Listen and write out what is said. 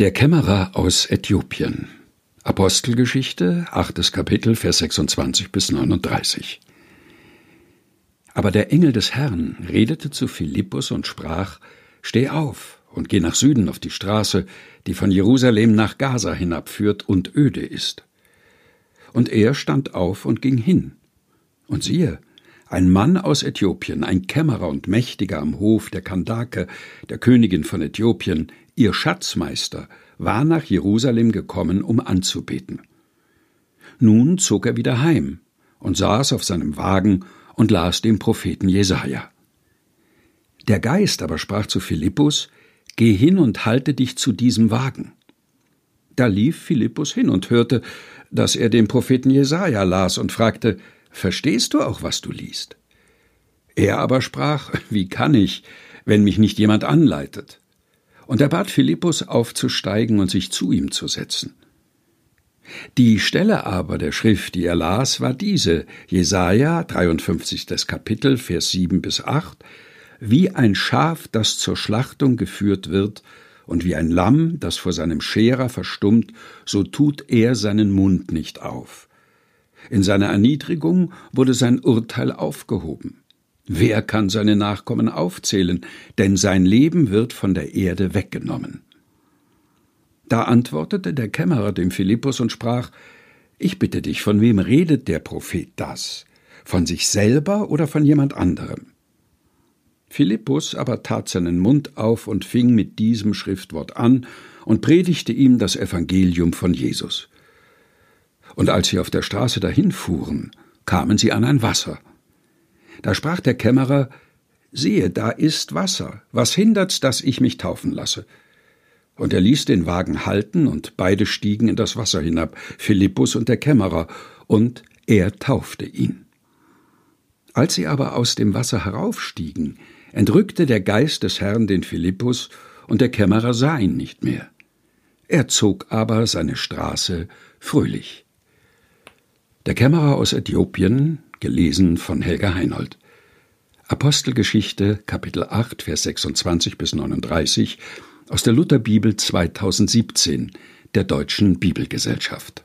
Der Kämmerer aus Äthiopien. Apostelgeschichte, achtes Kapitel, Vers 26 bis 39. Aber der Engel des Herrn redete zu Philippus und sprach: Steh auf und geh nach Süden auf die Straße, die von Jerusalem nach Gaza hinabführt und öde ist. Und er stand auf und ging hin. Und siehe, ein Mann aus Äthiopien, ein Kämmerer und Mächtiger am Hof der Kandake, der Königin von Äthiopien, ihr Schatzmeister, war nach Jerusalem gekommen, um anzubeten. Nun zog er wieder heim und saß auf seinem Wagen und las den Propheten Jesaja. Der Geist aber sprach zu Philippus: Geh hin und halte dich zu diesem Wagen. Da lief Philippus hin und hörte, dass er den Propheten Jesaja las und fragte: Verstehst du auch, was du liest? Er aber sprach: Wie kann ich, wenn mich nicht jemand anleitet? Und er bat Philippus aufzusteigen und sich zu ihm zu setzen. Die Stelle aber der Schrift, die er las, war diese, Jesaja, 53. Kapitel, Vers 7 bis 8, wie ein Schaf, das zur Schlachtung geführt wird, und wie ein Lamm, das vor seinem Scherer verstummt, so tut er seinen Mund nicht auf. In seiner Erniedrigung wurde sein Urteil aufgehoben. Wer kann seine Nachkommen aufzählen, denn sein Leben wird von der Erde weggenommen. Da antwortete der Kämmerer dem Philippus und sprach Ich bitte dich, von wem redet der Prophet das? Von sich selber oder von jemand anderem? Philippus aber tat seinen Mund auf und fing mit diesem Schriftwort an und predigte ihm das Evangelium von Jesus. Und als sie auf der Straße dahinfuhren, kamen sie an ein Wasser. Da sprach der Kämmerer Siehe, da ist Wasser, was hindert's, dass ich mich taufen lasse? Und er ließ den Wagen halten, und beide stiegen in das Wasser hinab, Philippus und der Kämmerer, und er taufte ihn. Als sie aber aus dem Wasser heraufstiegen, entrückte der Geist des Herrn den Philippus, und der Kämmerer sah ihn nicht mehr. Er zog aber seine Straße fröhlich. Der Kämmerer aus Äthiopien, gelesen von Helga Heinold. Apostelgeschichte, Kapitel 8, Vers 26 bis 39 aus der Lutherbibel 2017 der Deutschen Bibelgesellschaft.